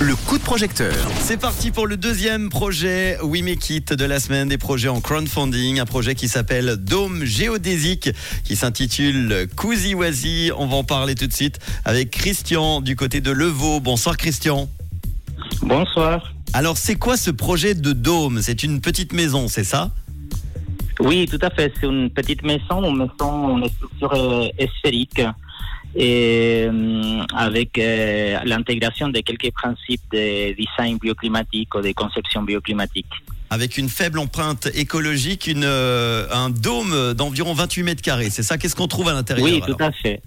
Le coup de projecteur. C'est parti pour le deuxième projet We Make It de la semaine, des projets en crowdfunding, un projet qui s'appelle Dôme géodésique, qui s'intitule Cousy Wazi. On va en parler tout de suite avec Christian du côté de Levaux. Bonsoir Christian. Bonsoir. Alors c'est quoi ce projet de dôme? C'est une petite maison, c'est ça? Oui, tout à fait. C'est une petite maison, une maison, une structure euh, sphérique et euh, avec euh, l'intégration de quelques principes de design bioclimatique ou de conception bioclimatique. Avec une faible empreinte écologique, une, euh, un dôme d'environ 28 mètres carrés. C'est ça Qu'est-ce qu'on trouve à l'intérieur Oui, tout à fait.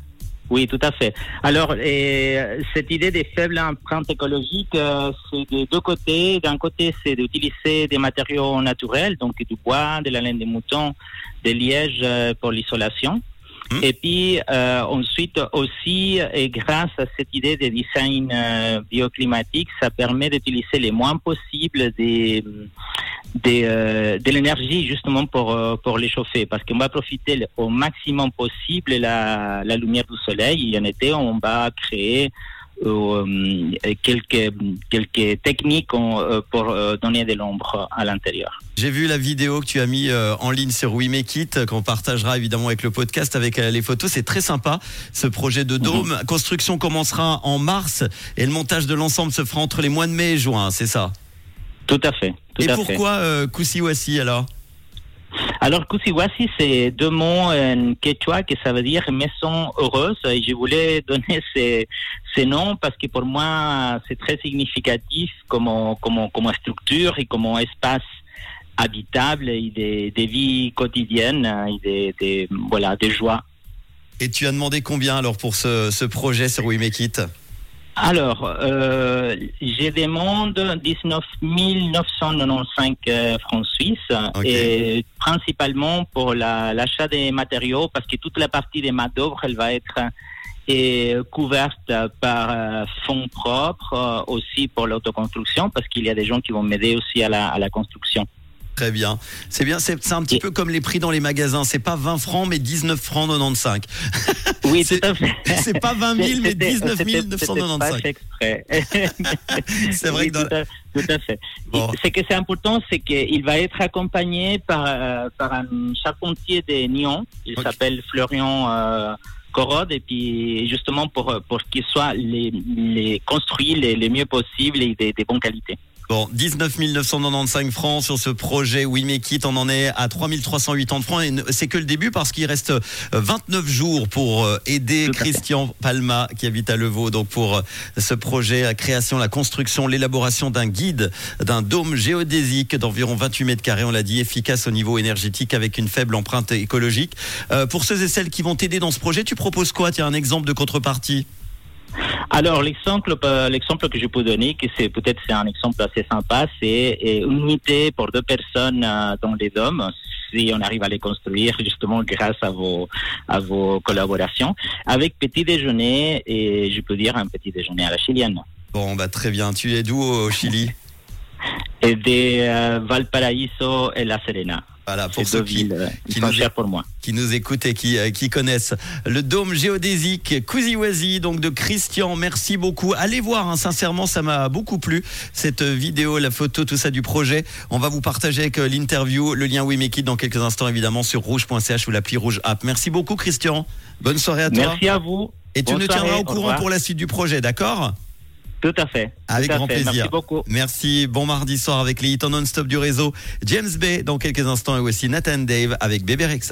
Oui, tout à fait. Alors, euh, cette idée des faibles empreintes écologiques, euh, c'est de deux côtés. D'un côté, c'est d'utiliser des matériaux naturels, donc du bois, de la laine de mouton, des lièges euh, pour l'isolation. Hmm. Et puis euh, ensuite aussi, et grâce à cette idée de design euh, bioclimatique, ça permet d'utiliser le moins possible des, euh, de l'énergie justement pour, euh, pour les chauffer. Parce qu'on va profiter au maximum possible la, la lumière du soleil. Et en été, on va créer quelques, quelques techniques euh, pour euh, donner de l'ombre à l'intérieur. J'ai vu la vidéo que tu as mis euh, en ligne sur We Make It, qu'on partagera évidemment avec le podcast, avec euh, les photos. C'est très sympa, ce projet de dôme. Construction commencera en mars et le montage de l'ensemble se fera entre les mois de mai et juin, c'est ça? Tout à fait. Tout Et à fait. pourquoi euh, Kusiwasi alors? Alors, Kusiwasi, c'est deux mots en quechua que ça veut dire maison heureuse. Et je voulais donner ces, ces noms parce que pour moi, c'est très significatif comme, comme, comme structure et comme espace habitable et des, des vies quotidiennes et des, des, voilà, des joies. Et tu as demandé combien alors pour ce, ce projet sur We Make It Alors, euh, je demande 19 995 euh, francs suisses et principalement pour la- l'achat des matériaux parce que toute la partie des main d'œuvre, elle va être euh, couverte par euh, fonds propres aussi pour l'autoconstruction parce qu'il y a des gens qui vont m'aider aussi à la, à la construction. Très bien. C'est bien, c'est un petit Et- peu comme les prix dans les magasins. C'est pas 20 francs, mais 19 francs 95. Oui, C'est- tout à fait. C'est pas 20 000, mais C'était- 19 c'était- 995. c'était pas fait exprès. C'est vrai Oui, que dans- tout, à, tout à fait. Bon. Ce que c'est important, c'est qu'il va être accompagné par, euh, par un charpentier de Nyon. Il s'appelle Florian euh, Corrode. Et puis, justement, pour, pour qu'il soit les, les construit les, les mieux possible et des, des bonnes qualités. Bon, 19 995 francs sur ce projet We Make It. On en est à 3380 francs et c'est que le début parce qu'il reste euh, 29 jours pour euh, aider. Christian Palma qui habite à Levaux. Donc pour euh, ce projet, la création, la construction, l'élaboration d'un guide, d'un dôme géodésique d'environ 28 mètres carrés, on l'a dit, efficace au niveau énergétique avec une faible empreinte écologique. Euh, pour ceux et celles qui vont t'aider dans ce projet, tu proposes quoi? Tiens, un exemple de contrepartie. Alors, l'exemple, euh, l'exemple que je peux donner, que c'est peut-être c'est un exemple assez sympa, c'est euh, une unité pour deux personnes euh, dans les dômes, si on arrive à les construire justement grâce à vos, à vos collaborations, avec petit déjeuner et je peux dire un petit déjeuner à la chilienne. Bon, bah très bien. Tu es d'où au Chili? Et de euh, Valparaíso et La Serena. Voilà, pour ceux qui, villes euh, qui nous- pour moi. qui nous écoutent et qui, euh, qui connaissent le dôme géodésique Kuziwazi, donc de Christian. Merci beaucoup. Allez voir, hein, sincèrement, ça m'a beaucoup plu. Cette vidéo, la photo, tout ça du projet. On va vous partager avec l'interview, le lien We Make It dans quelques instants, évidemment, sur rouge.ch ou l'appli Rouge App. Merci beaucoup, Christian. Bonne soirée à toi. Merci à vous. Et tu nous tiendras au courant pour la suite du projet, d'accord? Tout à fait. Avec à grand fait. plaisir. Merci beaucoup. Merci. Bon mardi soir avec les hits en non-stop du réseau. James Bay dans quelques instants et aussi Nathan Dave avec Bébé Rexa.